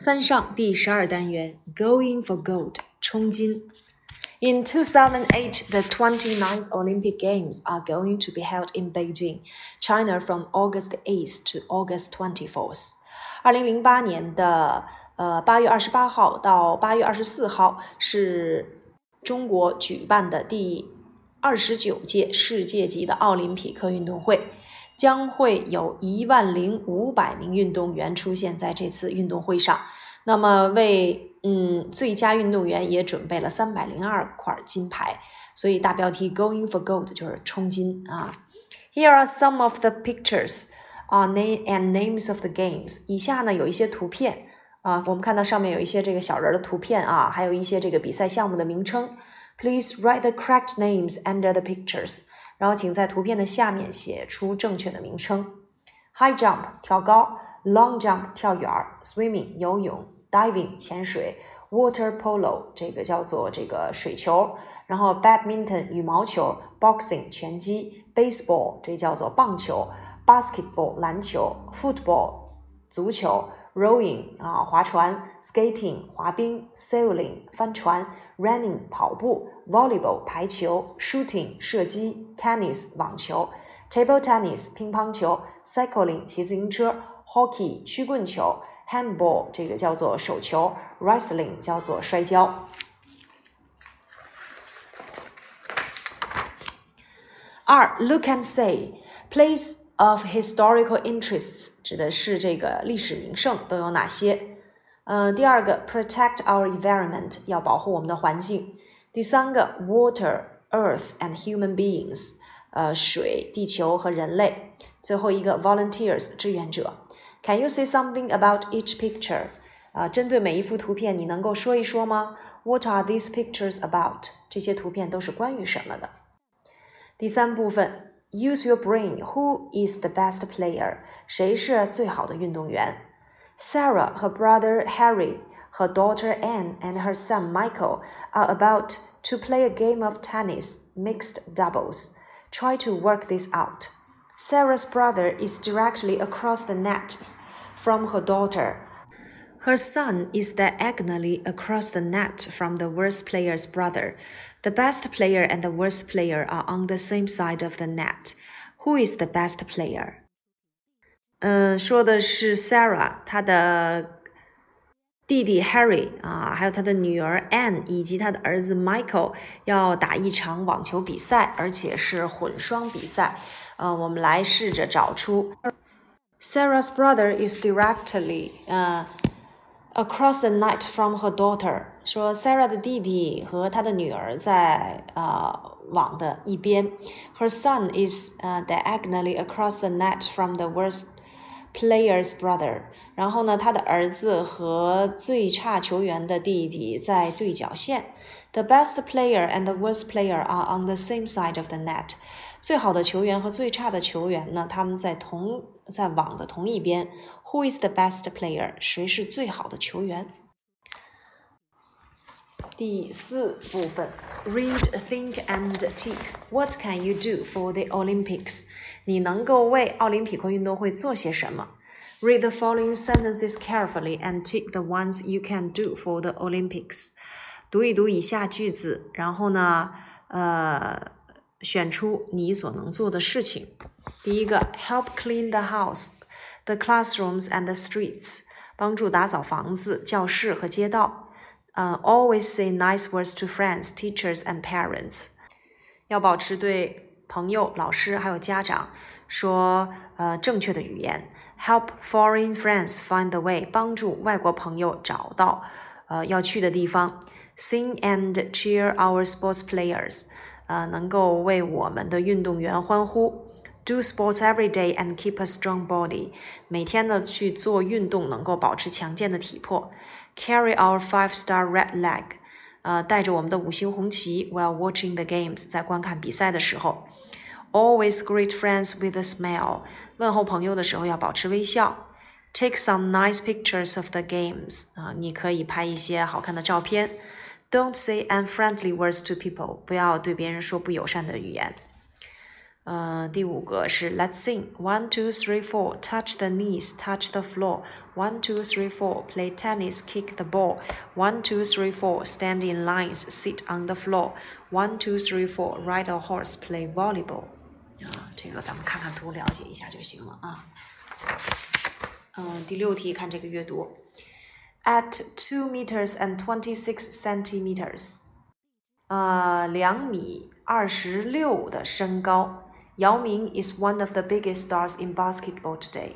三上第十二单元，Going for Gold，冲金。In 2008, the 29th Olympic Games are going to be held in Beijing, China from August 8th to August 24th. 二零零八年的呃八月二十八号到八月二十四号是中国举办的第二十九届世界级的奥林匹克运动会。 将会有一万零五百名运动员出现在这次运动会上。那么，为嗯最佳运动员也准备了三百零二块金牌。所以大标题 “Going for Gold” 就是冲金啊。Here are some of the pictures are name and names of the games。以下呢有一些图片啊，我们看到上面有一些这个小人的图片啊，还有一些这个比赛项目的名称。Please write the correct names under the pictures。然后，请在图片的下面写出正确的名称：high jump 跳高，long jump 跳远，swimming 游泳，diving 潜水，water polo 这个叫做这个水球，然后 badminton 羽毛球，boxing 拳击，baseball 这叫做棒球，basketball 篮球，football 足球，rowing 啊划船，skating 滑冰，sailing 帆船。Running 跑步，volleyball 排球，shooting 射击，tennis 网球，table tennis 乒乓球，cycling 骑自行车，hockey 曲棍球，handball 这个叫做手球，wrestling 叫做摔跤。二，look and say place of historical interests 指的是这个历史名胜都有哪些？嗯，第二个，protect our environment，要保护我们的环境。第三个，water，earth and human beings，呃，水、地球和人类。最后一个，volunteers，志愿者。Can you say something about each picture？啊，针对每一幅图片，你能够说一说吗？What are these pictures about？这些图片都是关于什么的？第三部分，use your brain。Who is the best player？谁是最好的运动员 ？Sarah, her brother Harry, her daughter Anne, and her son Michael are about to play a game of tennis, mixed doubles. Try to work this out. Sarah's brother is directly across the net from her daughter. Her son is diagonally across the net from the worst player's brother. The best player and the worst player are on the same side of the net. Who is the best player? 嗯，说的是 Sarah，她的弟弟 Harry 啊，还有他的女儿 Anne 以及他的儿子 Michael 要打一场网球比赛，而且是混双比赛。呃，我们来试着找出 Sarah's brother is directly 呃 across the night from her daughter。说 Sarah 的弟弟和他的女儿在呃网的一边。Her son is 呃 diagonally across the net from the worst。 Player's brother，然后呢，他的儿子和最差球员的弟弟在对角线。The best player and the worst player are on the same side of the net。最好的球员和最差的球员呢，他们在同在网的同一边。Who is the best player？谁是最好的球员？第四部分，Read, think and tick. What can you do for the Olympics? 你能够为奥林匹克运动会做些什么？Read the following sentences carefully and tick the ones you can do for the Olympics. 读一读以下句子，然后呢，呃，选出你所能做的事情。第一个，Help clean the house, the classrooms and the streets. 帮助打扫房子、教室和街道。 呃，always say nice words to friends, teachers, and parents。要保持对朋友、老师还有家长说呃正确的语言。Help foreign friends find the way，帮助外国朋友找到呃要去的地方。Sing and cheer our sports players，呃能够为我们的运动员欢呼。Do sports every day and keep a strong body，每天呢去做运动，能够保持强健的体魄。 carry our five-star red flag，呃，带着我们的五星红旗，while watching the games，在观看比赛的时候，always greet friends with a smile，问候朋友的时候要保持微笑。Take some nice pictures of the games，啊，你可以拍一些好看的照片。Don't say unfriendly words to people，不要对别人说不友善的语言。 嗯、呃，第五个是 Let's sing one two three four touch the knees touch the floor one two three four play tennis kick the ball one two three four stand in lines sit on the floor one two three four ride a horse play volleyball 啊，这个咱们看看图了解一下就行了啊。嗯，第六题看这个阅读，at two meters and twenty six centimeters，呃，两米二十六的身高。 姚明 is one of the biggest stars in basketball today。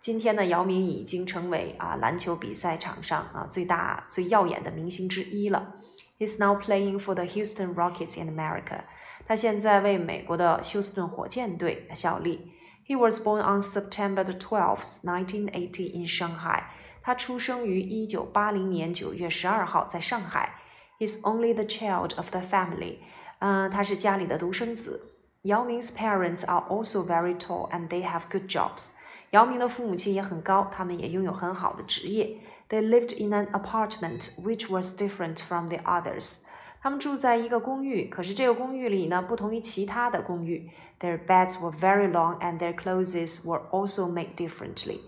今天呢，姚明已经成为啊篮球比赛场上啊最大最耀眼的明星之一了。He's now playing for the Houston Rockets in America。他现在为美国的休斯顿火箭队效力。He was born on September the twelfth, nineteen eighty in Shanghai。他出生于一九八零年九月十二号，在上海。He's only the child of the family。嗯，他是家里的独生子。 Yao Ming's parents are also very tall and they have good jobs. 姚明的父母亲也很高，他们也拥有很好的职业。They lived in an apartment which was different from the others. 他们住在一个公寓，可是这个公寓里呢，不同于其他的公寓。Their beds were very long and their clothes were also made differently.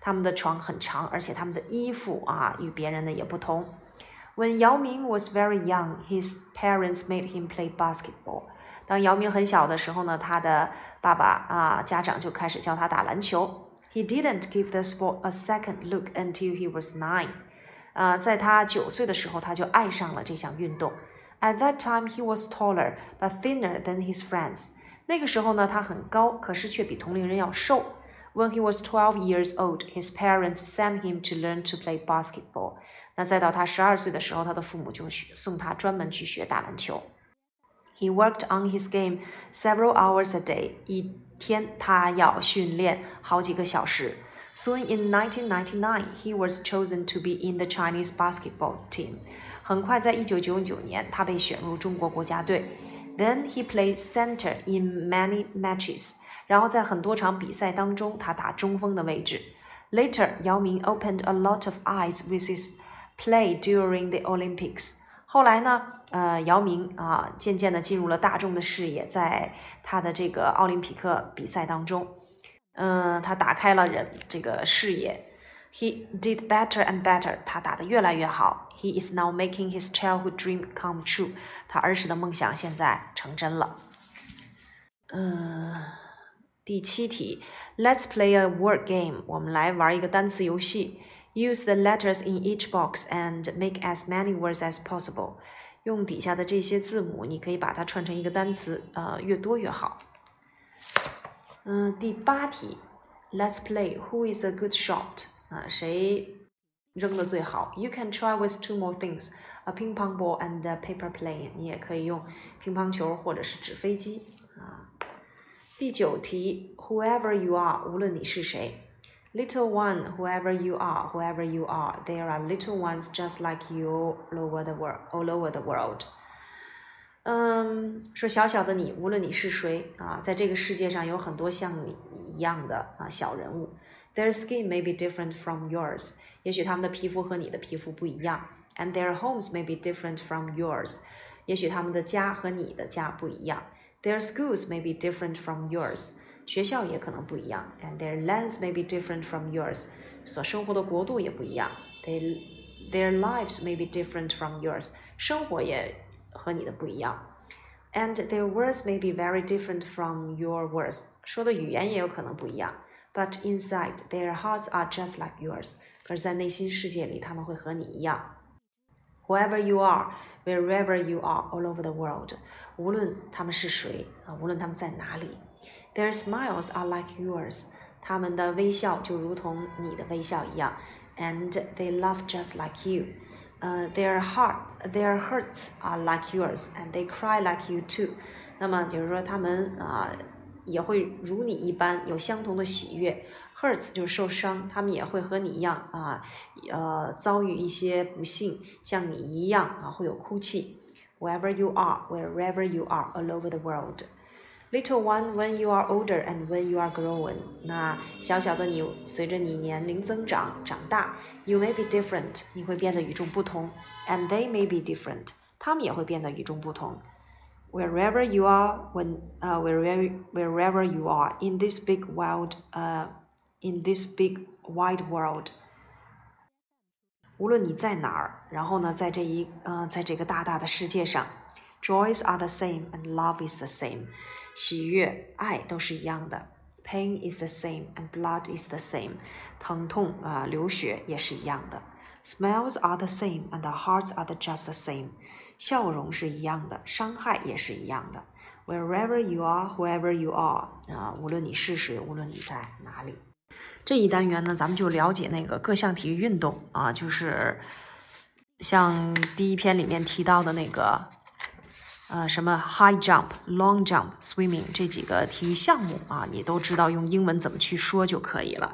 他们的床很长，而且他们的衣服啊与别人的也不同。When Yao Ming was very young, his parents made him play basketball. 当姚明很小的时候呢，他的爸爸啊，家长就开始教他打篮球。He didn't give the sport a second look until he was nine。啊，在他九岁的时候，他就爱上了这项运动。At that time, he was taller but thinner than his friends。那个时候呢，他很高，可是却比同龄人要瘦。When he was twelve years old, his parents sent him to learn to play basketball。那再到他十二岁的时候，他的父母就送他专门去学打篮球。He worked on his game several hours a day. 一天他要训练好几个小时。Soon in 1999, he was chosen to be in the Chinese basketball team. 很快，在一九九九年，他被选入中国国家队。Then he played center in many matches. 然后在很多场比赛当中，他打中锋的位置。Later, Yao Ming opened a lot of eyes with his play during the Olympics. 后来呢，呃，姚明啊，渐渐的进入了大众的视野，在他的这个奥林匹克比赛当中，嗯，他打开了人这个视野。He did better and better，他打得越来越好。He is now making his childhood dream come true，他儿时的梦想现在成真了。嗯，第七题，Let's play a word game，我们来玩一个单词游戏。Use the letters in each box and make as many words as possible。用底下的这些字母，你可以把它串成一个单词，呃，越多越好。嗯，第八题，Let's play Who is a good shot？啊，谁扔的最好？You can try with two more things: a ping pong ball and a paper plane。你也可以用乒乓球或者是纸飞机啊。第九题，Whoever you are，无论你是谁。 Little one, whoever you are, whoever you are, there are little ones just like you all over the world, all over the world. 嗯，说小小的你，无论你是谁啊，在这个世界上有很多像你一样的啊小人物。Their skin may be different from yours，也许他们的皮肤和你的皮肤不一样。And their homes may be different from yours，也许他们的家和你的家不一样。Their schools may be different from yours。 学校也可能不一样，and their lands may be different from yours，所生活的国度也不一样，they their lives may be different from yours，生活也和你的不一样，and their words may be very different from your words，说的语言也有可能不一样，but inside their hearts are just like yours，可是，在内心世界里，他们会和你一样。Whoever you are, wherever you are, all over the world，无论他们是谁啊，无论他们在哪里。 their smiles are like yours. 他们的微笑就如同你的微笑一样。And they love just like you. Uh, their heart, their hurts are like yours, and they cry like you too. 那么就是说，他们啊、呃、也会如你一般有相同的喜悦。Hurts 就是受伤，他们也会和你一样啊，呃，遭遇一些不幸，像你一样啊，会有哭泣。Wherever you are, wherever you are, all over the world. Little one, when you are older and when you are grown，那小小的你，随着你年龄增长长大，you may be different，你会变得与众不同，and they may be different，他们也会变得与众不同。 wherever you are when uh wherever wherever you are in this big wild uh in this big wide world，无论你在哪儿，然后呢，在这一呃在这个大大的世界上 ，joys are the same and love is the same，喜悦、爱都是一样的。Pain is the same and blood is the same，疼痛啊、流血也是一样的。Smiles are the same and the hearts are the just the same，笑容是一样的，伤害也是一样的。Wherever you are, whoever you are，啊，无论你是谁，无论你在哪里。这一单元呢，咱们就了解那个各项体育运动啊，就是像第一篇里面提到的那个。呃，什么 high jump、long jump、swimming 这几个体育项目啊，你都知道用英文怎么去说就可以了。